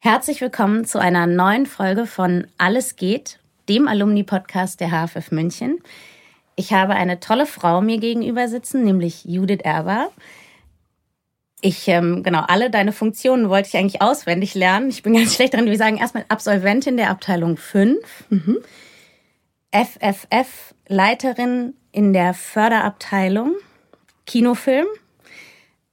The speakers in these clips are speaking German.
Herzlich willkommen zu einer neuen Folge von Alles geht, dem Alumni-Podcast der HFF München. Ich habe eine tolle Frau mir gegenüber sitzen, nämlich Judith Erber. Ich, ähm, genau, alle deine Funktionen wollte ich eigentlich auswendig lernen. Ich bin ganz schlecht dran. Wir sagen erstmal Absolventin der Abteilung 5, mhm. FFF, Leiterin in der Förderabteilung, Kinofilm,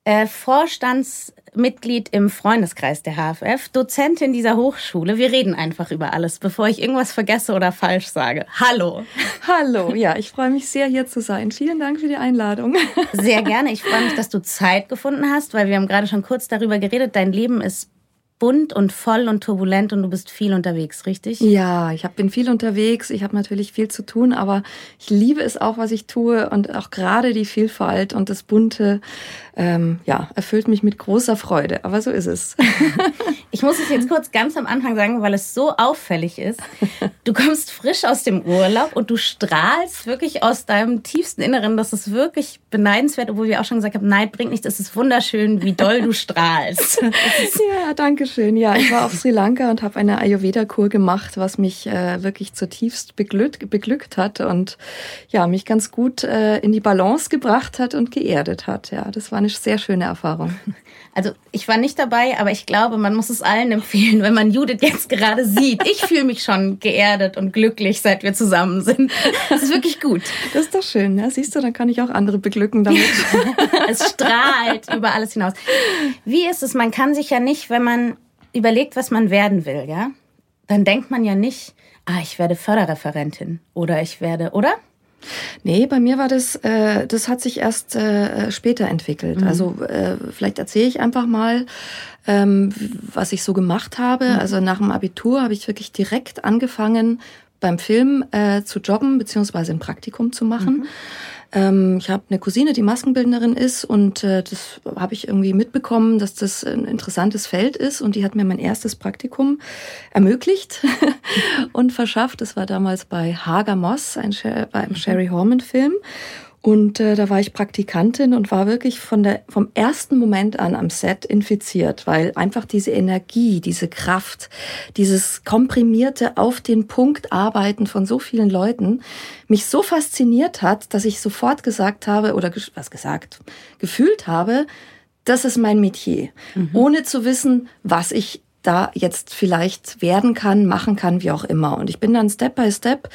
äh, Vorstandsmitglied im Freundeskreis der HFF, Dozentin dieser Hochschule. Wir reden einfach über alles, bevor ich irgendwas vergesse oder falsch sage. Hallo. Hallo, ja, ich freue mich sehr, hier zu sein. Vielen Dank für die Einladung. Sehr gerne. Ich freue mich, dass du Zeit gefunden hast, weil wir haben gerade schon kurz darüber geredet. Dein Leben ist bunt und voll und turbulent und du bist viel unterwegs, richtig? Ja, ich hab, bin viel unterwegs. Ich habe natürlich viel zu tun, aber ich liebe es auch, was ich tue und auch gerade die Vielfalt und das Bunte, ähm, ja, erfüllt mich mit großer Freude. Aber so ist es. ich muss es jetzt kurz ganz am Anfang sagen, weil es so auffällig ist. Du kommst frisch aus dem Urlaub und du strahlst wirklich aus deinem tiefsten Inneren. Das ist wirklich beneidenswert, obwohl wir auch schon gesagt haben, Neid bringt nichts. Es ist wunderschön, wie doll du strahlst. ja, danke Dankeschön. Ja, ich war auf Sri Lanka und habe eine Ayurveda-Kur gemacht, was mich äh, wirklich zutiefst beglückt, beglückt hat und ja, mich ganz gut äh, in die Balance gebracht hat und geerdet hat. Ja, das war eine sehr schöne Erfahrung. Also ich war nicht dabei, aber ich glaube, man muss es allen empfehlen, wenn man Judith jetzt gerade sieht. Ich fühle mich schon geerdet und glücklich, seit wir zusammen sind. Das ist wirklich gut. Das ist doch schön. Ja, siehst du, dann kann ich auch andere beglücken damit. es strahlt über alles hinaus. Wie ist es? Man kann sich ja nicht, wenn man überlegt, was man werden will, ja, dann denkt man ja nicht, ah, ich werde Förderreferentin oder ich werde, oder? Nee, bei mir war das, äh, das hat sich erst äh, später entwickelt. Mhm. Also äh, vielleicht erzähle ich einfach mal, ähm, was ich so gemacht habe. Mhm. Also nach dem Abitur habe ich wirklich direkt angefangen, beim Film äh, zu jobben, beziehungsweise ein Praktikum zu machen. Mhm. Ähm, ich habe eine Cousine, die Maskenbildnerin ist und äh, das habe ich irgendwie mitbekommen, dass das ein interessantes Feld ist und die hat mir mein erstes Praktikum ermöglicht und verschafft. Das war damals bei Hager Moss, ein, bei einem mhm. Sherry Horman Film und äh, da war ich Praktikantin und war wirklich von der, vom ersten Moment an am Set infiziert, weil einfach diese Energie, diese Kraft, dieses komprimierte auf den Punkt arbeiten von so vielen Leuten mich so fasziniert hat, dass ich sofort gesagt habe oder was gesagt, gefühlt habe, das ist mein Metier, mhm. ohne zu wissen, was ich da jetzt vielleicht werden kann, machen kann, wie auch immer. Und ich bin dann Step by Step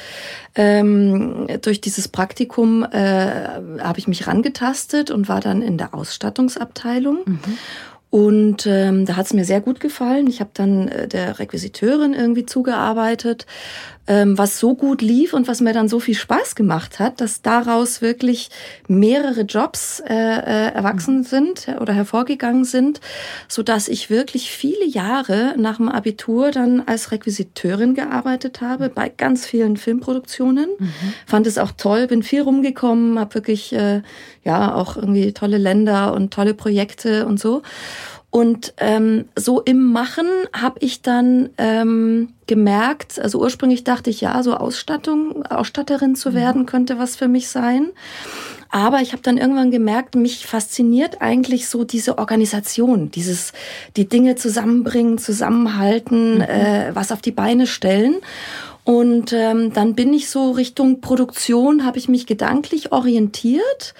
ähm, durch dieses Praktikum äh, habe ich mich rangetastet und war dann in der Ausstattungsabteilung. Mhm. Und ähm, da hat es mir sehr gut gefallen. Ich habe dann äh, der Requisiteurin irgendwie zugearbeitet, ähm, was so gut lief und was mir dann so viel Spaß gemacht hat, dass daraus wirklich mehrere Jobs äh, äh, erwachsen mhm. sind oder hervorgegangen sind, so dass ich wirklich viele Jahre nach dem Abitur dann als Requisiteurin gearbeitet habe bei ganz vielen Filmproduktionen. Mhm. Fand es auch toll, bin viel rumgekommen, habe wirklich äh, ja auch irgendwie tolle Länder und tolle Projekte und so. Und ähm, so im Machen habe ich dann ähm, gemerkt, also ursprünglich dachte ich, ja, so Ausstattung, Ausstatterin zu mhm. werden, könnte was für mich sein. Aber ich habe dann irgendwann gemerkt, mich fasziniert eigentlich so diese Organisation, dieses die Dinge zusammenbringen, zusammenhalten, mhm. äh, was auf die Beine stellen. Und ähm, dann bin ich so Richtung Produktion, habe ich mich gedanklich orientiert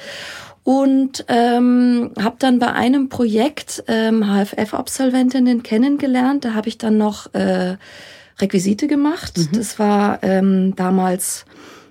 und ähm, habe dann bei einem Projekt ähm, HFF-Absolventinnen kennengelernt. Da habe ich dann noch äh, Requisite gemacht. Mhm. Das war ähm, damals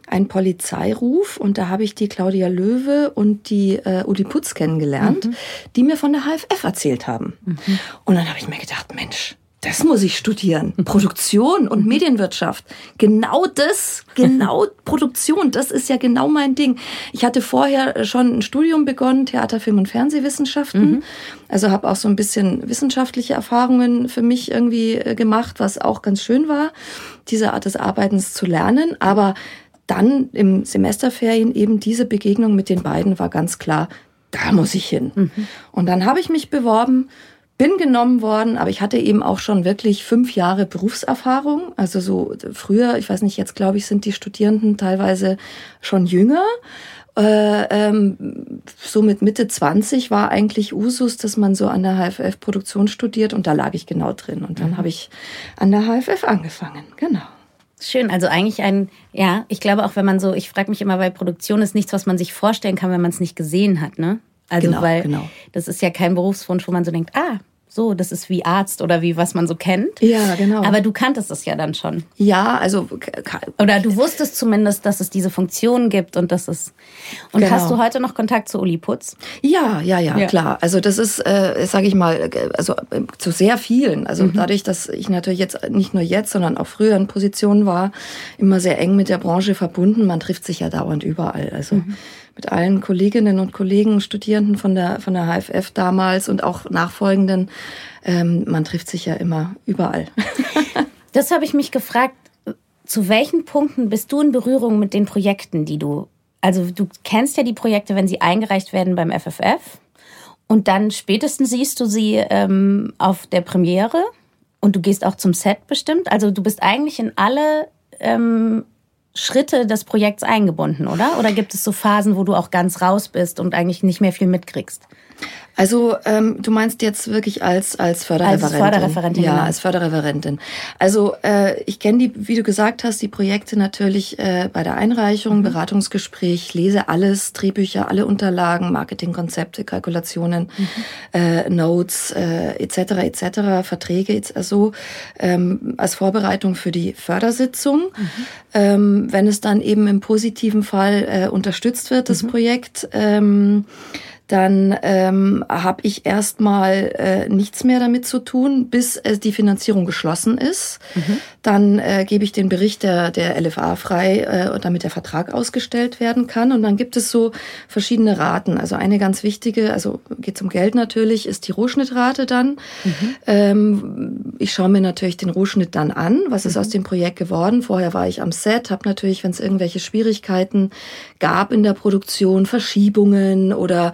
ein Polizeiruf und da habe ich die Claudia Löwe und die äh, Uli Putz kennengelernt, mhm. die mir von der HFF erzählt haben. Mhm. Und dann habe ich mir gedacht, Mensch, das muss ich studieren. Produktion und Medienwirtschaft. Genau das, genau Produktion, das ist ja genau mein Ding. Ich hatte vorher schon ein Studium begonnen, Theater, Film und Fernsehwissenschaften. Mhm. Also habe auch so ein bisschen wissenschaftliche Erfahrungen für mich irgendwie äh, gemacht, was auch ganz schön war, diese Art des Arbeitens zu lernen. Aber dann im Semesterferien eben diese Begegnung mit den beiden war ganz klar, da muss ich hin. Mhm. Und dann habe ich mich beworben bin genommen worden, aber ich hatte eben auch schon wirklich fünf Jahre Berufserfahrung. Also so früher, ich weiß nicht, jetzt glaube ich, sind die Studierenden teilweise schon jünger. Äh, ähm, so mit Mitte 20 war eigentlich Usus, dass man so an der HFF Produktion studiert und da lag ich genau drin. Und dann mhm. habe ich an der HFF angefangen, genau. Schön, also eigentlich ein, ja, ich glaube auch, wenn man so, ich frage mich immer, weil Produktion ist nichts, was man sich vorstellen kann, wenn man es nicht gesehen hat, ne? Also genau, weil genau. das ist ja kein Berufswunsch, wo man so denkt, ah, so, das ist wie Arzt oder wie was man so kennt. Ja, genau. Aber du kanntest es ja dann schon. Ja, also oder du wusstest zumindest, dass es diese Funktion gibt und dass es. Und genau. hast du heute noch Kontakt zu Uli Putz? Ja, ja, ja, ja. klar. Also das ist, äh, sage ich mal, also äh, zu sehr vielen. Also mhm. dadurch, dass ich natürlich jetzt nicht nur jetzt, sondern auch früher in Positionen war, immer sehr eng mit der Branche verbunden. Man trifft sich ja dauernd überall. Also mhm mit allen Kolleginnen und Kollegen, Studierenden von der, von der HFF damals und auch nachfolgenden. Ähm, man trifft sich ja immer überall. das habe ich mich gefragt. Zu welchen Punkten bist du in Berührung mit den Projekten, die du, also du kennst ja die Projekte, wenn sie eingereicht werden beim FFF und dann spätestens siehst du sie ähm, auf der Premiere und du gehst auch zum Set bestimmt. Also du bist eigentlich in alle ähm, Schritte des Projekts eingebunden, oder? Oder gibt es so Phasen, wo du auch ganz raus bist und eigentlich nicht mehr viel mitkriegst? Also ähm, du meinst jetzt wirklich als als Förderreferentin? Als Förderreferentin. Ja, genau. als Förderreferentin. Also äh, ich kenne die, wie du gesagt hast, die Projekte natürlich äh, bei der Einreichung, mhm. Beratungsgespräch, lese alles, Drehbücher, alle Unterlagen, Marketingkonzepte, Kalkulationen, mhm. äh, Notes äh, etc. etc. Verträge, also ähm, als Vorbereitung für die Fördersitzung. Mhm. Ähm, wenn es dann eben im positiven Fall äh, unterstützt wird, das mhm. Projekt. Ähm, dann ähm, habe ich erstmal äh, nichts mehr damit zu tun, bis äh, die Finanzierung geschlossen ist. Mhm. Dann äh, gebe ich den Bericht der, der LFA frei, äh, damit der Vertrag ausgestellt werden kann. Und dann gibt es so verschiedene Raten. Also eine ganz wichtige, also geht zum Geld natürlich, ist die Rohschnittrate dann. Mhm. Ähm, ich schaue mir natürlich den Rohschnitt dann an, was ist mhm. aus dem Projekt geworden. Vorher war ich am Set, habe natürlich, wenn es irgendwelche Schwierigkeiten gab in der Produktion, Verschiebungen oder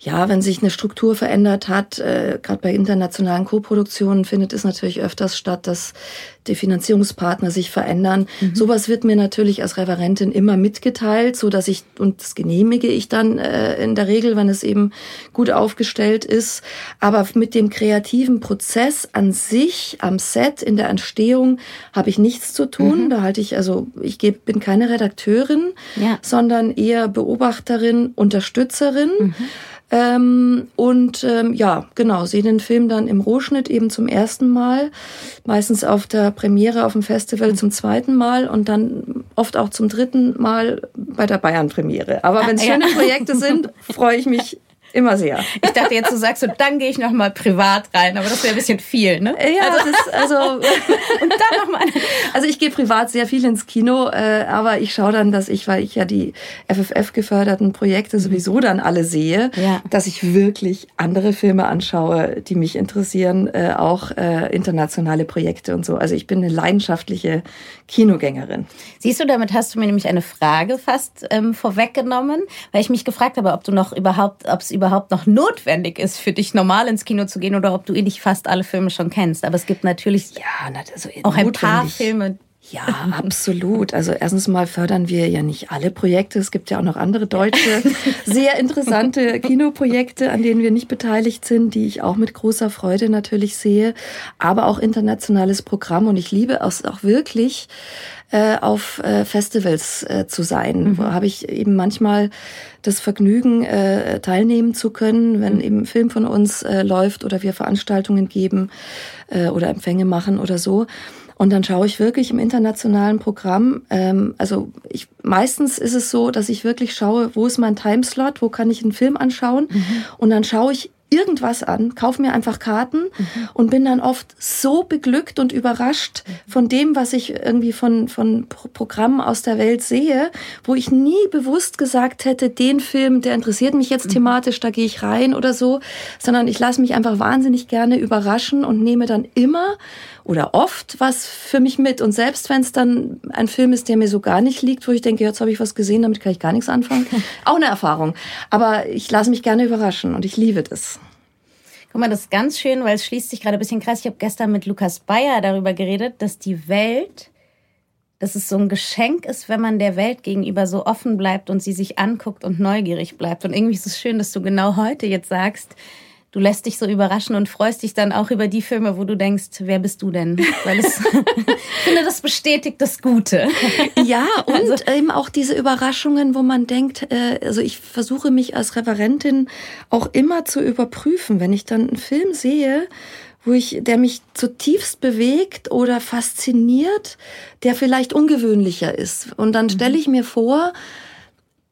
ja, wenn sich eine Struktur verändert hat, äh, gerade bei internationalen Koproduktionen findet es natürlich öfters statt, dass die Finanzierungspartner sich verändern. Mhm. Sowas wird mir natürlich als Referentin immer mitgeteilt, so dass ich und das genehmige ich dann äh, in der Regel, wenn es eben gut aufgestellt ist. Aber mit dem kreativen Prozess an sich am Set in der Entstehung habe ich nichts zu tun. Mhm. Da halte ich also ich geb, bin keine Redakteurin, ja. sondern eher Beobachterin, Unterstützerin. Mhm. Ähm, und ähm, ja, genau, sehe den Film dann im Rohschnitt eben zum ersten Mal, meistens auf der Premiere auf dem Festival zum zweiten Mal und dann oft auch zum dritten Mal bei der Bayern-Premiere. Aber wenn es schöne Projekte sind, freue ich mich Immer sehr. Ich dachte jetzt, du sagst so, dann gehe ich noch mal privat rein, aber das wäre ein bisschen viel, ne? Ja, also, das ist also und dann noch mal. Also ich gehe privat sehr viel ins Kino, äh, aber ich schaue dann, dass ich, weil ich ja die FFF geförderten Projekte sowieso dann alle sehe, ja. dass ich wirklich andere Filme anschaue, die mich interessieren, äh, auch äh, internationale Projekte und so. Also ich bin eine leidenschaftliche Kinogängerin. Siehst du, damit hast du mir nämlich eine Frage fast ähm, vorweggenommen, weil ich mich gefragt habe, ob du noch überhaupt, ob es überhaupt noch notwendig ist, für dich normal ins Kino zu gehen oder ob du eh nicht fast alle Filme schon kennst. Aber es gibt natürlich ja, also auch ein paar Filme, ja, absolut. Also erstens mal fördern wir ja nicht alle Projekte. Es gibt ja auch noch andere deutsche, sehr interessante Kinoprojekte, an denen wir nicht beteiligt sind, die ich auch mit großer Freude natürlich sehe. Aber auch internationales Programm. Und ich liebe es auch wirklich, äh, auf äh, Festivals äh, zu sein. Mhm. Wo habe ich eben manchmal das Vergnügen, teilnehmen zu können, wenn mhm. eben Film von uns läuft oder wir Veranstaltungen geben oder Empfänge machen oder so. Und dann schaue ich wirklich im internationalen Programm, ähm, also ich, meistens ist es so, dass ich wirklich schaue, wo ist mein Timeslot, wo kann ich einen Film anschauen. Mhm. Und dann schaue ich irgendwas an, kaufe mir einfach Karten mhm. und bin dann oft so beglückt und überrascht mhm. von dem, was ich irgendwie von, von Programmen aus der Welt sehe, wo ich nie bewusst gesagt hätte, den Film, der interessiert mich jetzt mhm. thematisch, da gehe ich rein oder so, sondern ich lasse mich einfach wahnsinnig gerne überraschen und nehme dann immer oder oft was für mich mit. Und selbst wenn es dann ein Film ist, der mir so gar nicht liegt, wo ich denke, jetzt habe ich was gesehen, damit kann ich gar nichts anfangen, auch eine Erfahrung. Aber ich lasse mich gerne überraschen und ich liebe das. Guck mal, das ist ganz schön, weil es schließt sich gerade ein bisschen krass. Ich habe gestern mit Lukas Bayer darüber geredet, dass die Welt, dass es so ein Geschenk ist, wenn man der Welt gegenüber so offen bleibt und sie sich anguckt und neugierig bleibt. Und irgendwie ist es schön, dass du genau heute jetzt sagst, du lässt dich so überraschen und freust dich dann auch über die Filme, wo du denkst, wer bist du denn? Weil es, ich finde, das bestätigt das Gute. Ja, und also, eben auch diese Überraschungen, wo man denkt, äh, also ich versuche mich als Referentin auch immer zu überprüfen, wenn ich dann einen Film sehe, wo ich, der mich zutiefst bewegt oder fasziniert, der vielleicht ungewöhnlicher ist. Und dann stelle mhm. ich mir vor,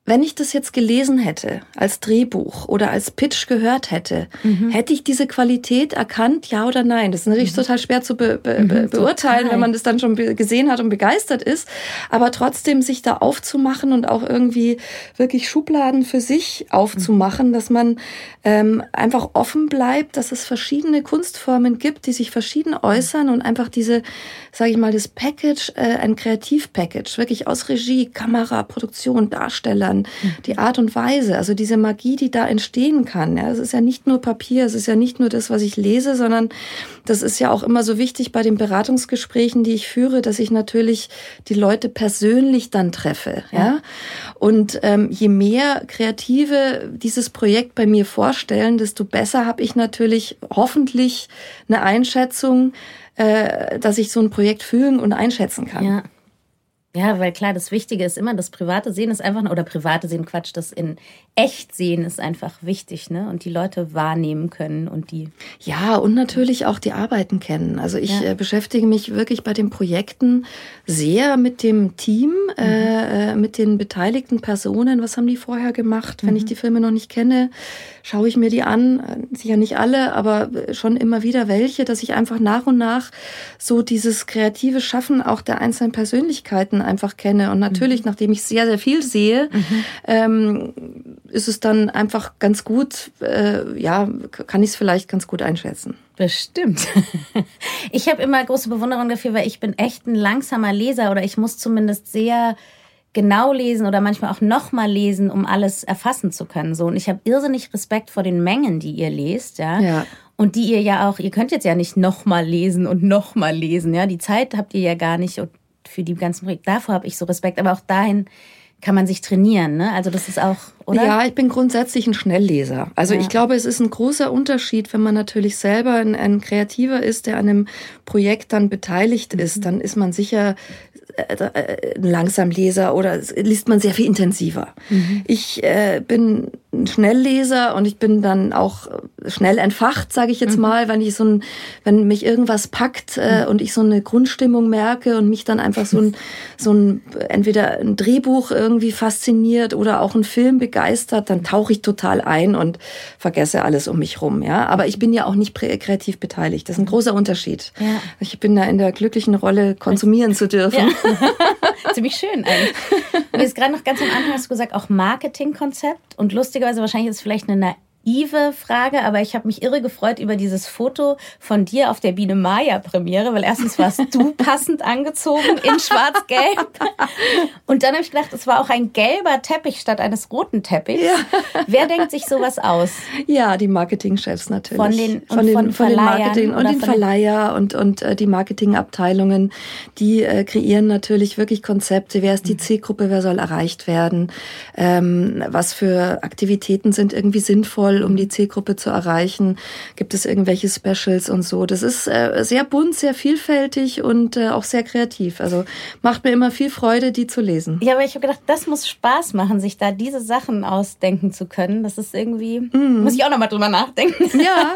wenn ich das jetzt gelesen hätte, als Drehbuch oder als Pitch gehört hätte, mhm. hätte ich diese Qualität erkannt, ja oder nein? Das ist natürlich mhm. total schwer zu be be mhm, beurteilen, total. wenn man das dann schon gesehen hat und begeistert ist. Aber trotzdem sich da aufzumachen und auch irgendwie wirklich Schubladen für sich aufzumachen, dass man ähm, einfach offen bleibt, dass es verschiedene Kunstformen gibt, die sich verschieden äußern und einfach diese, sage ich mal, das Package, äh, ein Kreativpackage, wirklich aus Regie, Kamera, Produktion, Darstellern, kann, die Art und Weise, also diese Magie, die da entstehen kann. Ja, es ist ja nicht nur Papier, es ist ja nicht nur das, was ich lese, sondern das ist ja auch immer so wichtig bei den Beratungsgesprächen, die ich führe, dass ich natürlich die Leute persönlich dann treffe. Ja? und ähm, je mehr Kreative dieses Projekt bei mir vorstellen, desto besser habe ich natürlich hoffentlich eine Einschätzung, äh, dass ich so ein Projekt fühlen und einschätzen kann. Ja. Ja, weil klar, das Wichtige ist immer, das private Sehen ist einfach, oder private Sehen, Quatsch, das in echt sehen ist einfach wichtig, ne? Und die Leute wahrnehmen können und die. Ja, und natürlich auch die Arbeiten kennen. Also ich ja. äh, beschäftige mich wirklich bei den Projekten sehr mit dem Team, mhm. äh, äh mit den beteiligten Personen. Was haben die vorher gemacht? Mhm. Wenn ich mhm. die Filme noch nicht kenne, schaue ich mir die an. Äh, sicher nicht alle, aber schon immer wieder welche, dass ich einfach nach und nach so dieses kreative Schaffen auch der einzelnen Persönlichkeiten einfach kenne. Und natürlich, mhm. nachdem ich sehr, sehr viel sehe, mhm. ähm, ist es dann einfach ganz gut, äh, ja, kann ich es vielleicht ganz gut einschätzen. Bestimmt. Ich habe immer große Bewunderung dafür, weil ich bin echt ein langsamer Leser oder ich muss zumindest sehr genau lesen oder manchmal auch nochmal lesen, um alles erfassen zu können. So und ich habe irrsinnig Respekt vor den Mengen, die ihr lest, ja. ja. Und die ihr ja auch, ihr könnt jetzt ja nicht nochmal lesen und nochmal lesen, ja. Die Zeit habt ihr ja gar nicht für die ganzen Projekte. Davor habe ich so Respekt, aber auch dahin kann man sich trainieren, ne? Also das ist auch, oder? Ja, ich bin grundsätzlich ein Schnellleser. Also ja. ich glaube, es ist ein großer Unterschied, wenn man natürlich selber ein, ein Kreativer ist, der an einem Projekt dann beteiligt mhm. ist, dann ist man sicher äh, äh, ein Langsamleser oder liest man sehr viel intensiver. Mhm. Ich äh, bin ein Schnellleser und ich bin dann auch schnell entfacht, sage ich jetzt mhm. mal, wenn ich so ein, wenn mich irgendwas packt äh, mhm. und ich so eine Grundstimmung merke und mich dann einfach so ein, so ein entweder ein Drehbuch irgendwie fasziniert oder auch ein Film begeistert, dann tauche ich total ein und vergesse alles um mich rum. Ja, aber ich bin ja auch nicht kreativ beteiligt. Das ist ein großer Unterschied. Ja. Ich bin da in der glücklichen Rolle, konsumieren zu dürfen. Ja. Ziemlich schön eigentlich. Mir ist gerade noch ganz am Anfang hast du gesagt, auch Marketingkonzept und lustigerweise wahrscheinlich ist es vielleicht eine naive Frage, aber ich habe mich irre gefreut über dieses Foto von dir auf der Biene Maya Premiere, weil erstens warst du passend angezogen in schwarz-gelb und dann habe ich gedacht, es war auch ein gelber Teppich statt eines roten Teppichs. Ja. Wer denkt sich sowas aus? Ja, die Marketingchefs natürlich. Von den, von den, von, von den Marketing und den Verleiher und, und äh, die Marketingabteilungen, die äh, kreieren natürlich wirklich Konzepte. Wer ist die mhm. Zielgruppe? Wer soll erreicht werden? Ähm, was für Aktivitäten sind irgendwie sinnvoll? Toll, um die Zielgruppe zu erreichen? Gibt es irgendwelche Specials und so? Das ist äh, sehr bunt, sehr vielfältig und äh, auch sehr kreativ. Also macht mir immer viel Freude, die zu lesen. Ja, aber ich habe gedacht, das muss Spaß machen, sich da diese Sachen ausdenken zu können. Das ist irgendwie, mm. muss ich auch nochmal drüber nachdenken. Ja.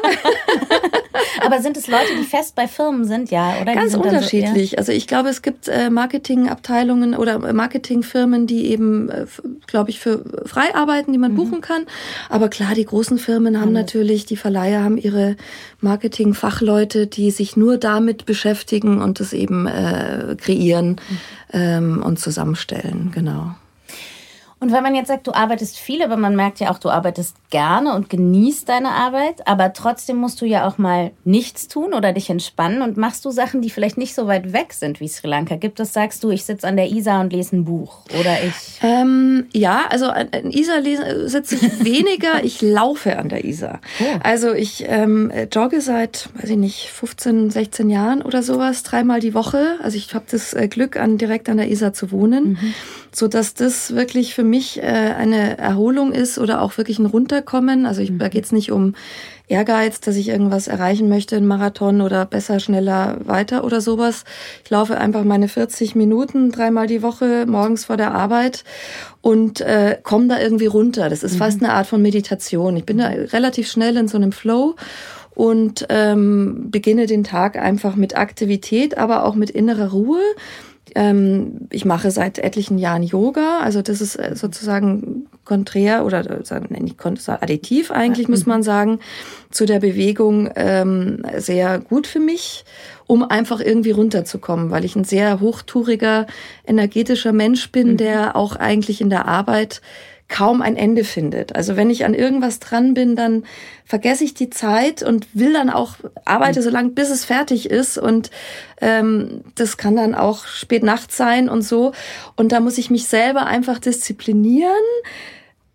aber sind es Leute, die fest bei Firmen sind, ja? Oder Ganz unterschiedlich. So, ja? Also ich glaube, es gibt äh, Marketingabteilungen oder Marketingfirmen, die eben äh, glaube ich, für Freiarbeiten, die man mhm. buchen kann. Aber klar, die großen Firmen haben natürlich, die Verleiher haben ihre Marketing-Fachleute, die sich nur damit beschäftigen und das eben äh, kreieren mhm. ähm, und zusammenstellen. Genau. Und wenn man jetzt sagt, du arbeitest viel, aber man merkt ja auch, du arbeitest gerne und genießt deine Arbeit, aber trotzdem musst du ja auch mal nichts tun oder dich entspannen und machst du Sachen, die vielleicht nicht so weit weg sind wie Sri Lanka. Gibt es, sagst du, ich sitze an der Isar und lese ein Buch oder ich? Ähm, ja, also an Isar sitze ich weniger, ich laufe an der Isar. Oh. Also ich ähm, jogge seit, weiß ich nicht, 15, 16 Jahren oder sowas, dreimal die Woche. Also ich habe das äh, Glück, an, direkt an der Isar zu wohnen. Mhm so dass das wirklich für mich äh, eine Erholung ist oder auch wirklich ein Runterkommen. Also ich, da mhm. geht's nicht um Ehrgeiz, dass ich irgendwas erreichen möchte, ein Marathon oder besser, schneller, weiter oder sowas. Ich laufe einfach meine 40 Minuten dreimal die Woche morgens vor der Arbeit und äh, komme da irgendwie runter. Das ist mhm. fast eine Art von Meditation. Ich bin da relativ schnell in so einem Flow und ähm, beginne den Tag einfach mit Aktivität, aber auch mit innerer Ruhe. Ähm, ich mache seit etlichen Jahren Yoga, also das ist äh, sozusagen konträr oder nicht additiv eigentlich, muss man sagen, zu der Bewegung ähm, sehr gut für mich, um einfach irgendwie runterzukommen, weil ich ein sehr hochtouriger, energetischer Mensch bin, mhm. der auch eigentlich in der Arbeit kaum ein Ende findet. Also wenn ich an irgendwas dran bin, dann vergesse ich die Zeit und will dann auch arbeite so lange, bis es fertig ist. Und ähm, das kann dann auch spät nachts sein und so. Und da muss ich mich selber einfach disziplinieren.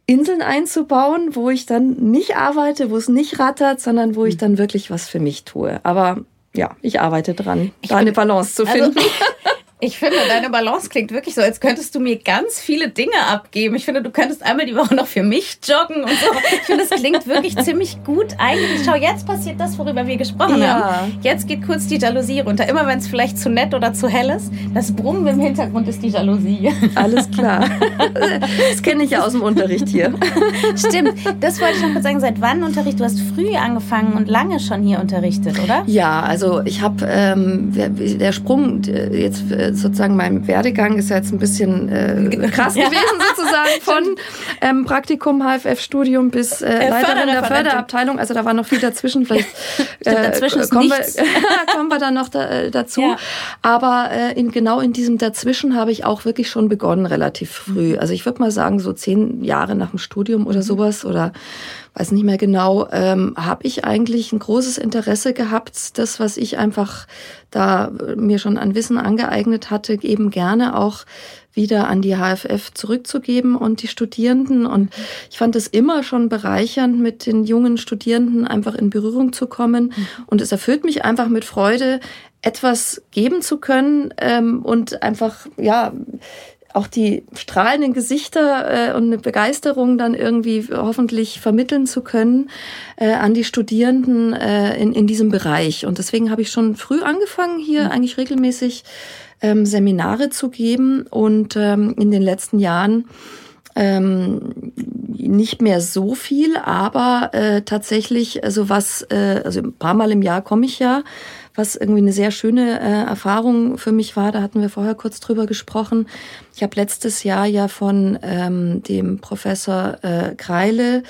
Inseln einzubauen, wo ich dann nicht arbeite, wo es nicht rattert, sondern wo ich dann wirklich was für mich tue. Aber ja, ich arbeite dran, ich da eine Balance zu also finden. Also, Ich finde, deine Balance klingt wirklich so, als könntest du mir ganz viele Dinge abgeben. Ich finde, du könntest einmal die Woche noch für mich joggen und so. Ich finde, es klingt wirklich ziemlich gut. Eigentlich, schau, jetzt passiert das, worüber wir gesprochen ja. haben. Jetzt geht kurz die Jalousie runter. Immer wenn es vielleicht zu nett oder zu hell ist, das Brummen im Hintergrund ist die Jalousie. Alles klar. Das kenne ich ja aus dem Unterricht hier. Stimmt. Das wollte ich noch kurz sagen. Seit wann Unterricht? Du hast früh angefangen und lange schon hier unterrichtet, oder? Ja, also ich habe ähm, der Sprung äh, jetzt äh, sozusagen mein Werdegang ist ja jetzt ein bisschen äh, krass ja. gewesen sozusagen von ähm, Praktikum, HFF-Studium bis äh, Leiterin der Förderabteilung. Also da war noch viel dazwischen. Vielleicht äh, dazwischen ist kommen, wir, kommen wir dann noch da, äh, dazu. Ja. Aber äh, in, genau in diesem Dazwischen habe ich auch wirklich schon begonnen relativ früh. Also ich würde mal sagen so zehn Jahre nach dem Studium oder mhm. sowas oder weiß nicht mehr genau, ähm, habe ich eigentlich ein großes Interesse gehabt, das, was ich einfach da äh, mir schon an Wissen angeeignet hatte, eben gerne auch wieder an die HFF zurückzugeben und die Studierenden. Und ich fand es immer schon bereichernd, mit den jungen Studierenden einfach in Berührung zu kommen. Mhm. Und es erfüllt mich einfach mit Freude, etwas geben zu können ähm, und einfach, ja, auch die strahlenden Gesichter äh, und eine Begeisterung dann irgendwie hoffentlich vermitteln zu können äh, an die Studierenden äh, in, in diesem Bereich. Und deswegen habe ich schon früh angefangen, hier mhm. eigentlich regelmäßig ähm, Seminare zu geben und ähm, in den letzten Jahren ähm, nicht mehr so viel, aber äh, tatsächlich, also was, äh, also ein paar Mal im Jahr komme ich ja was irgendwie eine sehr schöne äh, Erfahrung für mich war. Da hatten wir vorher kurz drüber gesprochen. Ich habe letztes Jahr ja von ähm, dem Professor äh, Kreile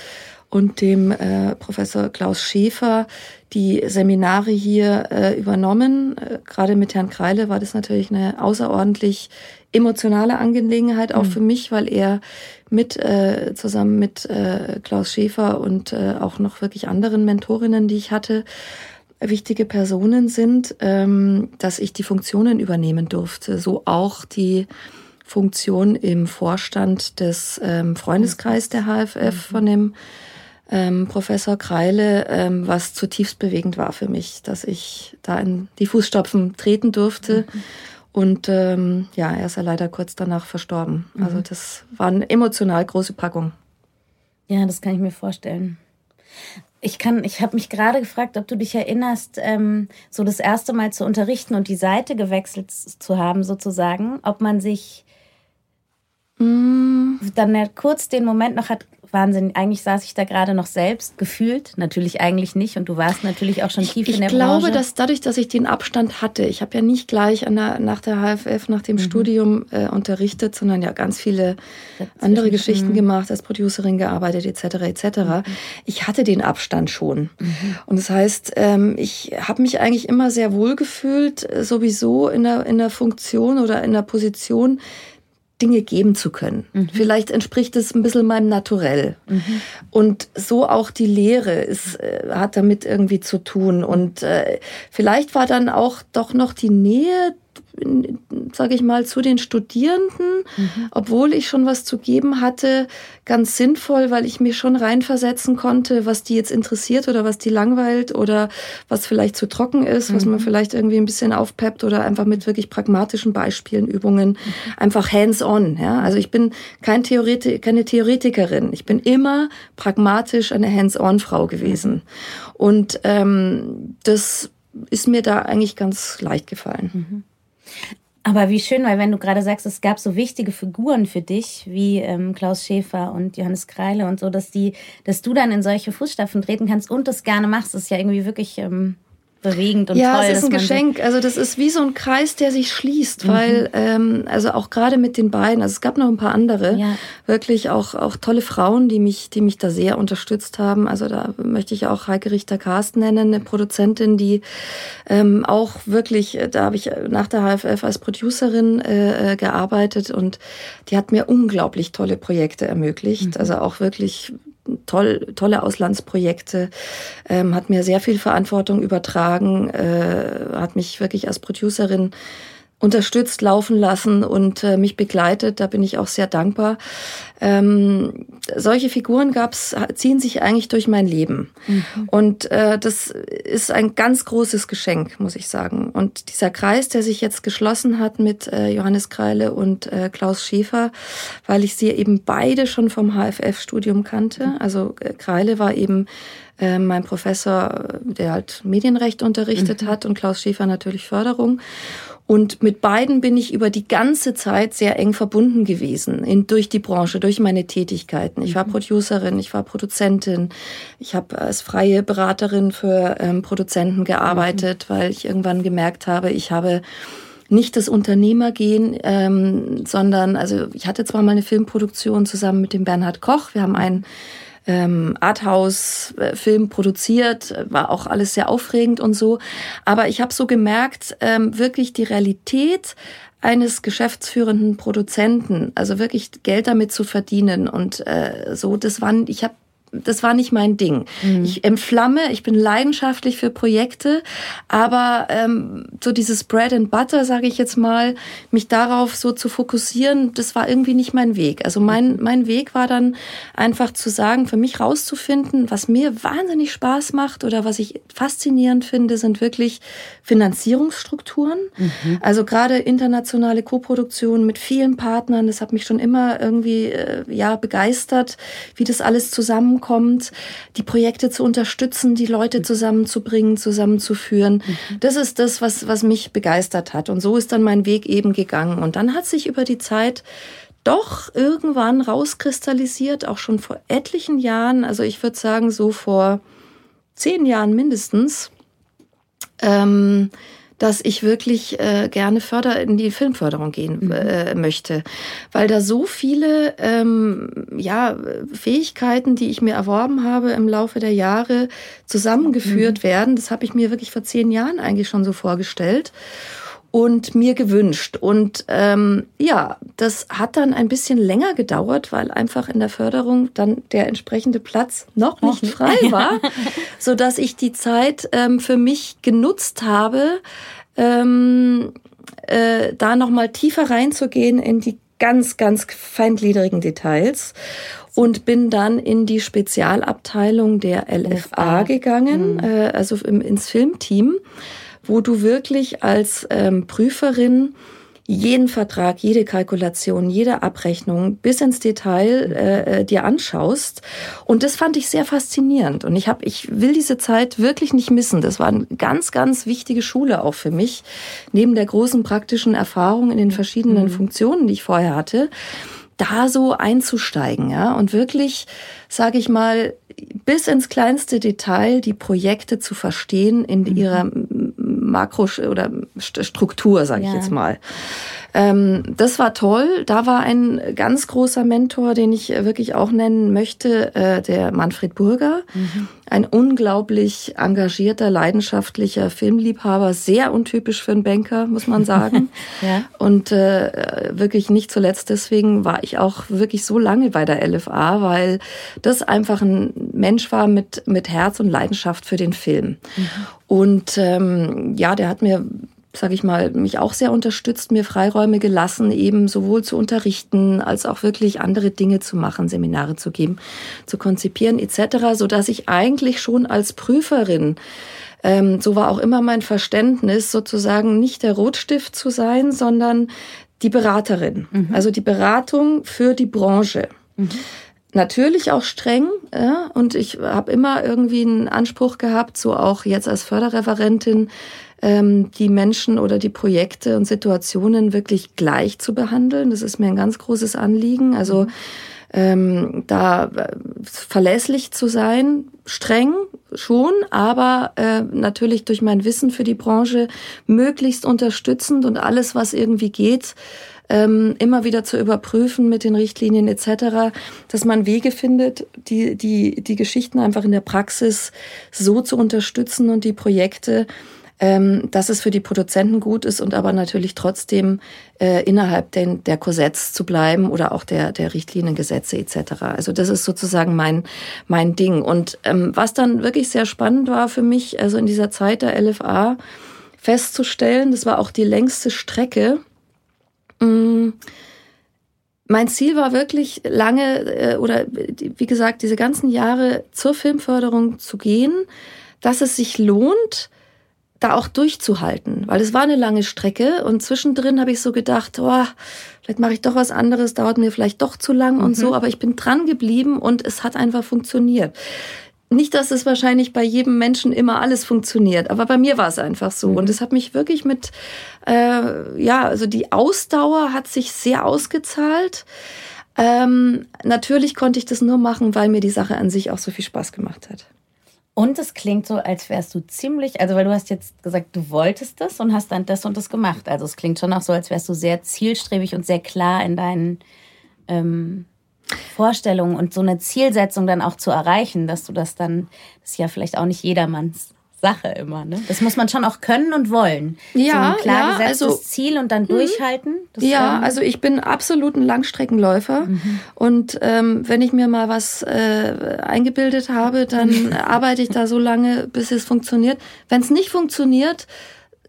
und dem äh, Professor Klaus Schäfer die Seminare hier äh, übernommen. Äh, Gerade mit Herrn Kreile war das natürlich eine außerordentlich emotionale Angelegenheit auch mhm. für mich, weil er mit äh, zusammen mit äh, Klaus Schäfer und äh, auch noch wirklich anderen Mentorinnen, die ich hatte, wichtige Personen sind, ähm, dass ich die Funktionen übernehmen durfte. So auch die Funktion im Vorstand des ähm, Freundeskreis der HFF mhm. von dem ähm, Professor Kreile, ähm, was zutiefst bewegend war für mich, dass ich da in die Fußstapfen treten durfte. Mhm. Und ähm, ja, er ist ja leider kurz danach verstorben. Mhm. Also das war eine emotional große Packung. Ja, das kann ich mir vorstellen. Ich kann, ich habe mich gerade gefragt, ob du dich erinnerst, ähm, so das erste Mal zu unterrichten und die Seite gewechselt zu haben, sozusagen, ob man sich mm. dann kurz den Moment noch hat, Wahnsinn. Eigentlich saß ich da gerade noch selbst gefühlt, natürlich eigentlich nicht. Und du warst natürlich auch schon tief ich, in der Branche. Ich glaube, dass dadurch, dass ich den Abstand hatte, ich habe ja nicht gleich der, nach der HFF, nach dem mhm. Studium äh, unterrichtet, sondern ja ganz viele Dazwischen. andere Geschichten mhm. gemacht, als Producerin gearbeitet etc. etc. Mhm. Ich hatte den Abstand schon. Mhm. Und das heißt, ähm, ich habe mich eigentlich immer sehr wohl gefühlt, äh, sowieso in der, in der Funktion oder in der Position, Dinge geben zu können. Mhm. Vielleicht entspricht es ein bisschen meinem Naturell. Mhm. Und so auch die Lehre ist, äh, hat damit irgendwie zu tun. Und äh, vielleicht war dann auch doch noch die Nähe sage ich mal, zu den Studierenden, mhm. obwohl ich schon was zu geben hatte, ganz sinnvoll, weil ich mir schon reinversetzen konnte, was die jetzt interessiert oder was die langweilt oder was vielleicht zu trocken ist, mhm. was man mhm. vielleicht irgendwie ein bisschen aufpeppt oder einfach mit wirklich pragmatischen Beispielen, Übungen, mhm. einfach hands-on. Ja? Also ich bin kein Theoreti keine Theoretikerin. Ich bin immer pragmatisch eine hands-on-Frau gewesen. Und ähm, das ist mir da eigentlich ganz leicht gefallen. Aber wie schön, weil wenn du gerade sagst, es gab so wichtige Figuren für dich, wie ähm, Klaus Schäfer und Johannes Kreile und so, dass die, dass du dann in solche Fußstapfen treten kannst und das gerne machst, ist ja irgendwie wirklich ähm, bewegend und ja, toll. Ja, es ist ein Geschenk. Also das ist wie so ein Kreis, der sich schließt, mhm. weil ähm, also auch gerade mit den beiden, also es gab noch ein paar andere, ja. wirklich auch auch tolle Frauen, die mich die mich da sehr unterstützt haben. Also da möchte ich auch Heike Richter Karsten nennen, eine Produzentin, die ähm, auch wirklich, da habe ich nach der HFF als Producerin äh, äh, gearbeitet und die hat mir unglaublich tolle Projekte ermöglicht. Mhm. Also auch wirklich toll, tolle Auslandsprojekte, ähm, hat mir sehr viel Verantwortung übertragen, äh, hat mich wirklich als Producerin unterstützt, laufen lassen und äh, mich begleitet. Da bin ich auch sehr dankbar. Ähm, solche Figuren gab's, ziehen sich eigentlich durch mein Leben. Mhm. Und äh, das ist ein ganz großes Geschenk, muss ich sagen. Und dieser Kreis, der sich jetzt geschlossen hat mit äh, Johannes Kreile und äh, Klaus Schäfer, weil ich sie eben beide schon vom HFF-Studium kannte. Mhm. Also äh, Kreile war eben äh, mein Professor, der halt Medienrecht unterrichtet mhm. hat und Klaus Schäfer natürlich Förderung. Und mit beiden bin ich über die ganze Zeit sehr eng verbunden gewesen, in, durch die Branche, durch meine Tätigkeiten. Ich war mhm. Producerin, ich war Produzentin, ich habe als freie Beraterin für ähm, Produzenten gearbeitet, mhm. weil ich irgendwann gemerkt habe, ich habe nicht das Unternehmergehen, ähm, sondern, also ich hatte zwar mal eine Filmproduktion zusammen mit dem Bernhard Koch. Wir haben einen ähm, Arthouse-Film produziert, war auch alles sehr aufregend und so. Aber ich habe so gemerkt, ähm, wirklich die Realität eines geschäftsführenden Produzenten, also wirklich Geld damit zu verdienen und äh, so, das waren, ich habe das war nicht mein Ding. Mhm. Ich entflamme, ich bin leidenschaftlich für Projekte, aber ähm, so dieses Bread and Butter, sage ich jetzt mal, mich darauf so zu fokussieren, das war irgendwie nicht mein Weg. Also mein, mein Weg war dann einfach zu sagen, für mich rauszufinden, was mir wahnsinnig Spaß macht oder was ich faszinierend finde, sind wirklich Finanzierungsstrukturen. Mhm. Also gerade internationale Koproduktionen mit vielen Partnern, das hat mich schon immer irgendwie äh, ja begeistert, wie das alles zusammenkommt kommt, die Projekte zu unterstützen, die Leute zusammenzubringen, zusammenzuführen. Mhm. Das ist das, was, was mich begeistert hat. Und so ist dann mein Weg eben gegangen. Und dann hat sich über die Zeit doch irgendwann rauskristallisiert, auch schon vor etlichen Jahren, also ich würde sagen so vor zehn Jahren mindestens, ähm, dass ich wirklich äh, gerne förder in die Filmförderung gehen mhm. äh, möchte, weil da so viele ähm, ja Fähigkeiten, die ich mir erworben habe im Laufe der Jahre, zusammengeführt mhm. werden. Das habe ich mir wirklich vor zehn Jahren eigentlich schon so vorgestellt und mir gewünscht. Und ähm, ja, das hat dann ein bisschen länger gedauert, weil einfach in der Förderung dann der entsprechende Platz noch nicht frei war, so dass ich die Zeit ähm, für mich genutzt habe, ähm, äh, da noch mal tiefer reinzugehen in die ganz, ganz feingliedrigen Details und bin dann in die Spezialabteilung der LFA gegangen, mhm. äh, also im, ins Filmteam wo du wirklich als ähm, Prüferin jeden Vertrag, jede Kalkulation, jede Abrechnung bis ins Detail äh, äh, dir anschaust. Und das fand ich sehr faszinierend. Und ich habe, ich will diese Zeit wirklich nicht missen. Das war eine ganz, ganz wichtige Schule auch für mich, neben der großen praktischen Erfahrung in den verschiedenen mhm. Funktionen, die ich vorher hatte da so einzusteigen, ja, und wirklich, sage ich mal, bis ins kleinste Detail die Projekte zu verstehen in mhm. ihrer Makro- oder Struktur, sage ich ja. jetzt mal. Ähm, das war toll. Da war ein ganz großer Mentor, den ich wirklich auch nennen möchte, äh, der Manfred Burger. Mhm. Ein unglaublich engagierter, leidenschaftlicher Filmliebhaber, sehr untypisch für einen Banker, muss man sagen. ja. Und äh, wirklich nicht zuletzt deswegen war ich auch wirklich so lange bei der LFA, weil das einfach ein Mensch war mit, mit Herz und Leidenschaft für den Film. Mhm. Und ähm, ja, der hat mir sage ich mal, mich auch sehr unterstützt, mir Freiräume gelassen, eben sowohl zu unterrichten als auch wirklich andere Dinge zu machen, Seminare zu geben, zu konzipieren etc., so dass ich eigentlich schon als Prüferin ähm, so war auch immer mein Verständnis, sozusagen nicht der Rotstift zu sein, sondern die Beraterin. Mhm. Also die Beratung für die Branche. Mhm. Natürlich auch streng, ja, und ich habe immer irgendwie einen Anspruch gehabt, so auch jetzt als Förderreferentin, ähm, die Menschen oder die Projekte und Situationen wirklich gleich zu behandeln. Das ist mir ein ganz großes Anliegen. Also ähm, da äh, verlässlich zu sein, streng schon, aber äh, natürlich durch mein Wissen für die Branche möglichst unterstützend und alles, was irgendwie geht, ähm, immer wieder zu überprüfen mit den Richtlinien etc., dass man Wege findet, die, die, die Geschichten einfach in der Praxis so zu unterstützen und die Projekte ähm, dass es für die Produzenten gut ist und aber natürlich trotzdem äh, innerhalb den, der Korsetts zu bleiben oder auch der, der Richtliniengesetze etc. Also das ist sozusagen mein, mein Ding. Und ähm, was dann wirklich sehr spannend war für mich, also in dieser Zeit der LFA festzustellen, das war auch die längste Strecke, mm, mein Ziel war wirklich lange äh, oder wie gesagt diese ganzen Jahre zur Filmförderung zu gehen, dass es sich lohnt, da auch durchzuhalten, weil es war eine lange Strecke und zwischendrin habe ich so gedacht, oh, vielleicht mache ich doch was anderes, dauert mir vielleicht doch zu lang mhm. und so, aber ich bin dran geblieben und es hat einfach funktioniert. Nicht, dass es wahrscheinlich bei jedem Menschen immer alles funktioniert, aber bei mir war es einfach so. Mhm. Und es hat mich wirklich mit, äh, ja, also die Ausdauer hat sich sehr ausgezahlt. Ähm, natürlich konnte ich das nur machen, weil mir die Sache an sich auch so viel Spaß gemacht hat. Und es klingt so, als wärst du ziemlich, also weil du hast jetzt gesagt, du wolltest das und hast dann das und das gemacht. Also es klingt schon auch so, als wärst du sehr zielstrebig und sehr klar in deinen ähm, Vorstellungen und so eine Zielsetzung dann auch zu erreichen, dass du das dann, das ist ja vielleicht auch nicht jedermanns Sache immer. Ne? Das muss man schon auch können und wollen. Ja, so ein klar ja, gesetztes also, Ziel und dann mhm. durchhalten. ja, also ich bin absolut ein Langstreckenläufer mhm. und ähm, wenn ich mir mal was äh, eingebildet habe, dann arbeite ich da so lange, bis es funktioniert. Wenn es nicht funktioniert,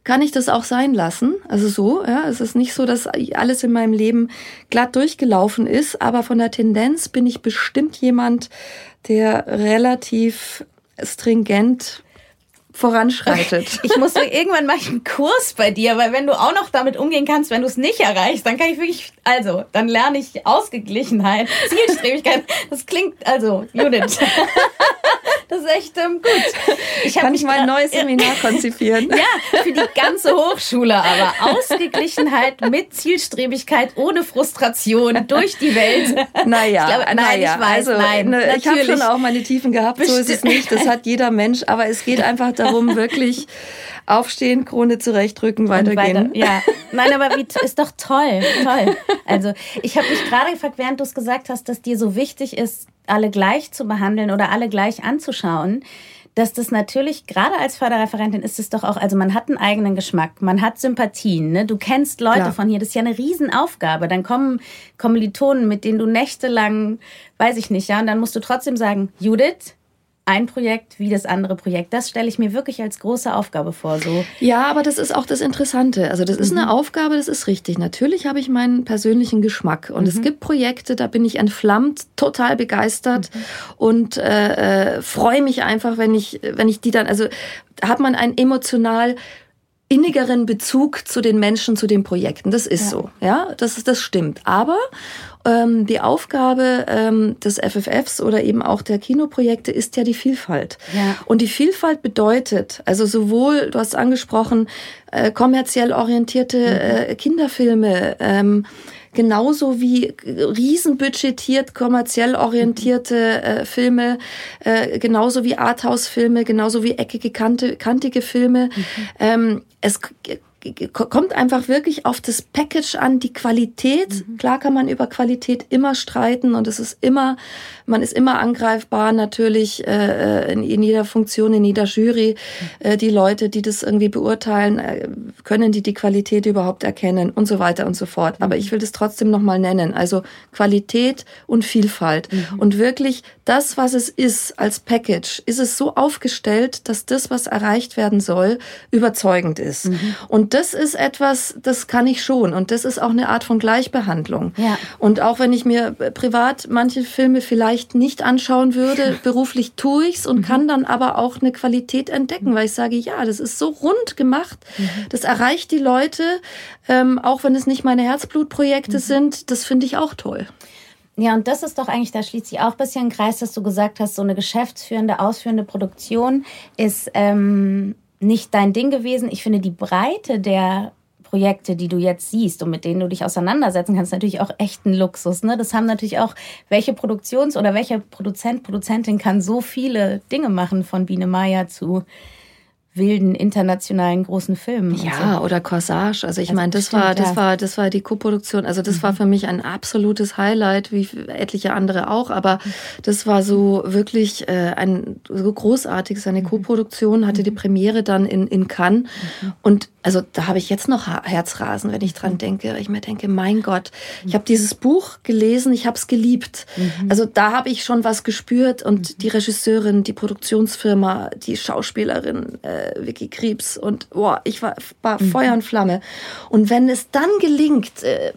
kann ich das auch sein lassen. Also so, ja, es ist nicht so, dass alles in meinem Leben glatt durchgelaufen ist, aber von der Tendenz bin ich bestimmt jemand, der relativ stringent voranschreitet. Ich muss irgendwann ich einen Kurs bei dir, weil wenn du auch noch damit umgehen kannst, wenn du es nicht erreichst, dann kann ich wirklich, also, dann lerne ich Ausgeglichenheit, Zielstrebigkeit. Das klingt, also, Judith. Das ist echt ähm, gut. Ich Kann ich mal ein neues Seminar konzipieren? Ja, für die ganze Hochschule, aber Ausgeglichenheit mit Zielstrebigkeit, ohne Frustration durch die Welt. Naja, ich glaube, nein, naja, ich weiß, also, nein. Ne, ich habe schon auch meine Tiefen gehabt, so ist es nicht. Das hat jeder Mensch, aber es geht einfach darum, wirklich aufstehen, Krone zurechtrücken, weitergehen. Weiter, ja, nein, aber wie, ist doch toll, toll. Also ich habe mich gerade gefragt, während du es gesagt hast, dass dir so wichtig ist, alle gleich zu behandeln oder alle gleich anzuschauen, dass das natürlich, gerade als Förderreferentin ist es doch auch, also man hat einen eigenen Geschmack, man hat Sympathien, ne? du kennst Leute Klar. von hier, das ist ja eine Riesenaufgabe. Dann kommen Kommilitonen, mit denen du nächtelang, weiß ich nicht, ja, und dann musst du trotzdem sagen, Judith, ein Projekt wie das andere Projekt. Das stelle ich mir wirklich als große Aufgabe vor. So. Ja, aber das ist auch das Interessante. Also das ist mhm. eine Aufgabe, das ist richtig. Natürlich habe ich meinen persönlichen Geschmack und mhm. es gibt Projekte, da bin ich entflammt, total begeistert mhm. und äh, äh, freue mich einfach, wenn ich, wenn ich die dann, also hat man ein emotional innigeren Bezug zu den Menschen, zu den Projekten. Das ist ja. so, ja, das ist das stimmt. Aber ähm, die Aufgabe ähm, des FFFs oder eben auch der Kinoprojekte ist ja die Vielfalt. Ja. Und die Vielfalt bedeutet, also sowohl, du hast angesprochen, äh, kommerziell orientierte mhm. äh, Kinderfilme, ähm, genauso wie riesenbudgetiert, kommerziell orientierte äh, Filme, äh, genauso wie Arthouse-Filme, genauso wie eckige, kante, kantige Filme. Mhm. Ähm, es kommt einfach wirklich auf das Package an, die Qualität. Mhm. Klar kann man über Qualität immer streiten und es ist immer, man ist immer angreifbar natürlich äh, in, in jeder Funktion, in jeder Jury. Mhm. Äh, die Leute, die das irgendwie beurteilen, äh, können die die Qualität überhaupt erkennen und so weiter und so fort. Mhm. Aber ich will das trotzdem nochmal nennen. Also Qualität und Vielfalt. Mhm. Und wirklich das, was es ist als Package, ist es so aufgestellt, dass das, was erreicht werden soll, überzeugend ist. Mhm. Und das ist etwas, das kann ich schon. Und das ist auch eine Art von Gleichbehandlung. Ja. Und auch wenn ich mir privat manche Filme vielleicht nicht anschauen würde, beruflich tue ich's und mhm. kann dann aber auch eine Qualität entdecken, weil ich sage, ja, das ist so rund gemacht. Mhm. Das erreicht die Leute, ähm, auch wenn es nicht meine Herzblutprojekte mhm. sind. Das finde ich auch toll. Ja, und das ist doch eigentlich, da schließt sich auch ein bisschen ein Kreis, dass du gesagt hast, so eine geschäftsführende, ausführende Produktion ist ähm, nicht dein Ding gewesen. Ich finde die Breite der Projekte, die du jetzt siehst und mit denen du dich auseinandersetzen kannst, natürlich auch echten Luxus. Ne? Das haben natürlich auch, welche Produktions- oder welcher Produzent, Produzentin kann so viele Dinge machen, von Biene Maya zu wilden internationalen großen Filmen. Ja, so. oder Corsage. Also ich also meine, das war, das ja. war, das war die Koproduktion. Also das mhm. war für mich ein absolutes Highlight, wie etliche andere auch. Aber das war so wirklich äh, ein so großartiges, eine mhm. Koproduktion. Hatte die mhm. Premiere dann in in Cannes mhm. und also da habe ich jetzt noch Herzrasen, wenn ich dran mhm. denke. Ich mir denke, mein Gott, ich habe dieses Buch gelesen, ich habe es geliebt. Mhm. Also da habe ich schon was gespürt und die Regisseurin, die Produktionsfirma, die Schauspielerin, äh, Vicky Krebs und boah, ich war, war mhm. Feuer und Flamme. Und wenn es dann gelingt, äh,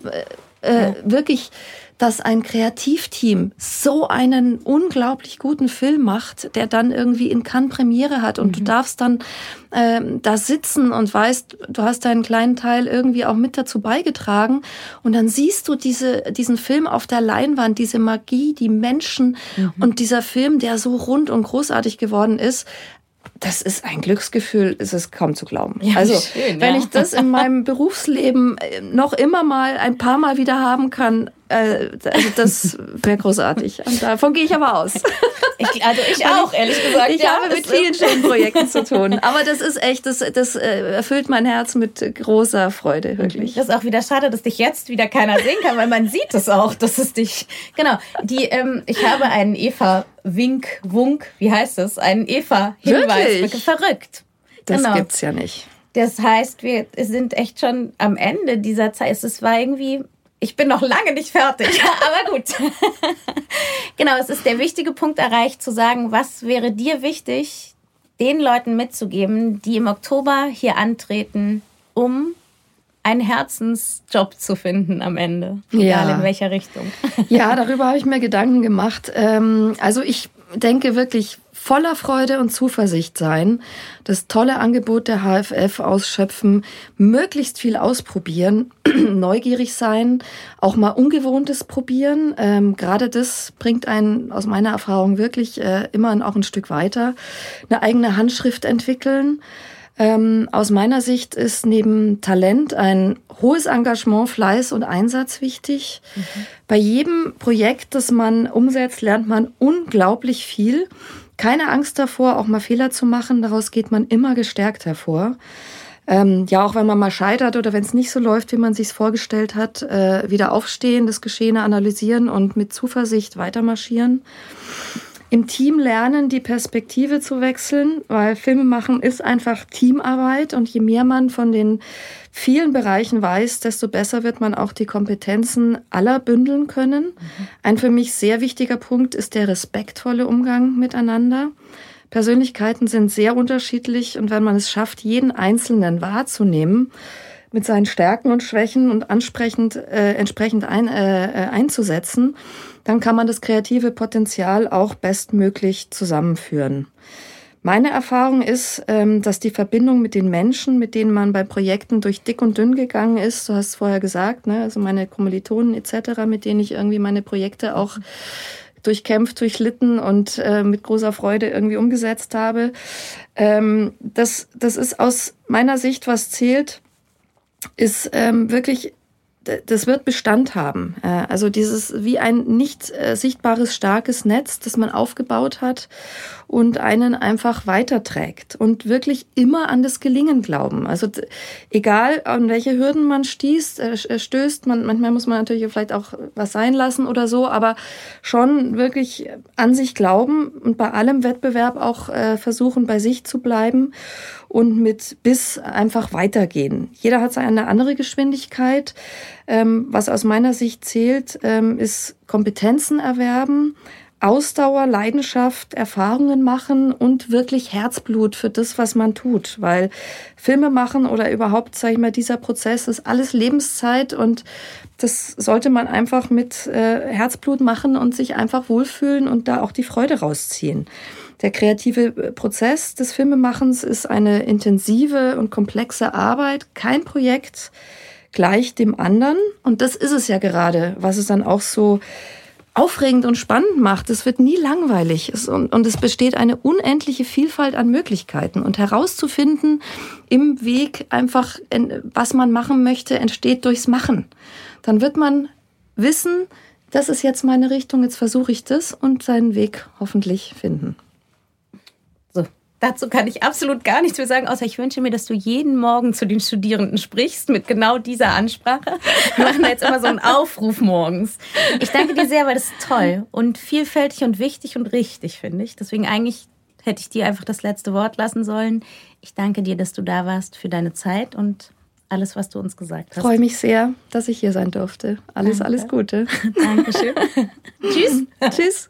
äh, ja. wirklich dass ein Kreativteam so einen unglaublich guten Film macht, der dann irgendwie in Cannes Premiere hat und mhm. du darfst dann ähm, da sitzen und weißt, du hast deinen kleinen Teil irgendwie auch mit dazu beigetragen und dann siehst du diese, diesen Film auf der Leinwand, diese Magie, die Menschen mhm. und dieser Film, der so rund und großartig geworden ist, das ist ein Glücksgefühl, ist es kaum zu glauben. Ja, also, schön, wenn ja. ich das in meinem Berufsleben äh, noch immer mal ein paar Mal wieder haben kann, äh, also das wäre großartig. Und davon gehe ich aber aus. Ich, also ich auch, ich, ehrlich gesagt. Ich ja, habe mit vielen schönen Projekten zu tun. Aber das ist echt, das, das äh, erfüllt mein Herz mit großer Freude, wirklich. Das ist auch wieder schade, dass dich jetzt wieder keiner sehen kann, weil man sieht es auch, dass es dich. Genau. Die, ähm, ich habe einen Eva Wink, Wunk, wie heißt es? Einen Eva-Hinweis. Verrückt. Das genau. gibt's ja nicht. Das heißt, wir sind echt schon am Ende dieser Zeit. Es war irgendwie ich bin noch lange nicht fertig, aber gut. genau, es ist der wichtige Punkt erreicht, zu sagen, was wäre dir wichtig, den Leuten mitzugeben, die im Oktober hier antreten, um einen Herzensjob zu finden am Ende, egal ja. in welcher Richtung. ja, darüber habe ich mir Gedanken gemacht. Ähm, also ich denke wirklich voller Freude und Zuversicht sein, das tolle Angebot der HFF ausschöpfen, möglichst viel ausprobieren, neugierig sein, auch mal Ungewohntes probieren. Ähm, Gerade das bringt einen aus meiner Erfahrung wirklich äh, immer auch ein Stück weiter. Eine eigene Handschrift entwickeln. Ähm, aus meiner Sicht ist neben Talent ein hohes Engagement, Fleiß und Einsatz wichtig. Mhm. Bei jedem Projekt, das man umsetzt, lernt man unglaublich viel keine Angst davor, auch mal Fehler zu machen. Daraus geht man immer gestärkt hervor. Ähm, ja, auch wenn man mal scheitert oder wenn es nicht so läuft, wie man sich vorgestellt hat, äh, wieder aufstehen, das Geschehene analysieren und mit Zuversicht weitermarschieren. Im Team lernen, die Perspektive zu wechseln, weil Filme machen ist einfach Teamarbeit und je mehr man von den vielen Bereichen weiß, desto besser wird man auch die Kompetenzen aller bündeln können. Mhm. Ein für mich sehr wichtiger Punkt ist der respektvolle Umgang miteinander. Persönlichkeiten sind sehr unterschiedlich und wenn man es schafft, jeden Einzelnen wahrzunehmen, mit seinen Stärken und Schwächen und ansprechend äh, entsprechend ein, äh, äh einzusetzen, dann kann man das kreative Potenzial auch bestmöglich zusammenführen. Meine Erfahrung ist, ähm, dass die Verbindung mit den Menschen, mit denen man bei Projekten durch dick und dünn gegangen ist, du hast es vorher gesagt, ne, also meine Kommilitonen etc., mit denen ich irgendwie meine Projekte auch durchkämpft, durchlitten und äh, mit großer Freude irgendwie umgesetzt habe. Ähm, das, das ist aus meiner Sicht, was zählt, ist ähm, wirklich das wird Bestand haben. Äh, also dieses wie ein nicht äh, sichtbares, starkes Netz, das man aufgebaut hat und einen einfach weiterträgt und wirklich immer an das Gelingen glauben. Also egal, an welche Hürden man stießt, äh, stößt, man, manchmal muss man natürlich vielleicht auch was sein lassen oder so, aber schon wirklich an sich glauben und bei allem Wettbewerb auch versuchen, bei sich zu bleiben und mit bis einfach weitergehen. Jeder hat eine andere Geschwindigkeit. Ähm, was aus meiner Sicht zählt, ähm, ist Kompetenzen erwerben, Ausdauer, Leidenschaft, Erfahrungen machen und wirklich Herzblut für das, was man tut. Weil Filme machen oder überhaupt, sage ich mal, dieser Prozess ist alles Lebenszeit und das sollte man einfach mit äh, Herzblut machen und sich einfach wohlfühlen und da auch die Freude rausziehen. Der kreative äh, Prozess des Filmemachens ist eine intensive und komplexe Arbeit, kein Projekt gleich dem anderen. Und das ist es ja gerade, was es dann auch so aufregend und spannend macht. Es wird nie langweilig und, es besteht eine unendliche Vielfalt an Möglichkeiten. Und herauszufinden im Weg einfach, was man machen möchte, entsteht durchs Machen. Dann wird man wissen, das ist jetzt meine Richtung, jetzt versuche ich das und seinen Weg hoffentlich finden. Dazu kann ich absolut gar nichts mehr sagen, außer ich wünsche mir, dass du jeden Morgen zu den Studierenden sprichst mit genau dieser Ansprache. Wir machen da jetzt immer so einen Aufruf morgens. Ich danke dir sehr, weil das ist toll und vielfältig und wichtig und richtig, finde ich. Deswegen eigentlich hätte ich dir einfach das letzte Wort lassen sollen. Ich danke dir, dass du da warst für deine Zeit und alles, was du uns gesagt hast. Ich freue mich sehr, dass ich hier sein durfte. Alles, danke. alles Gute. Dankeschön. Tschüss. Tschüss.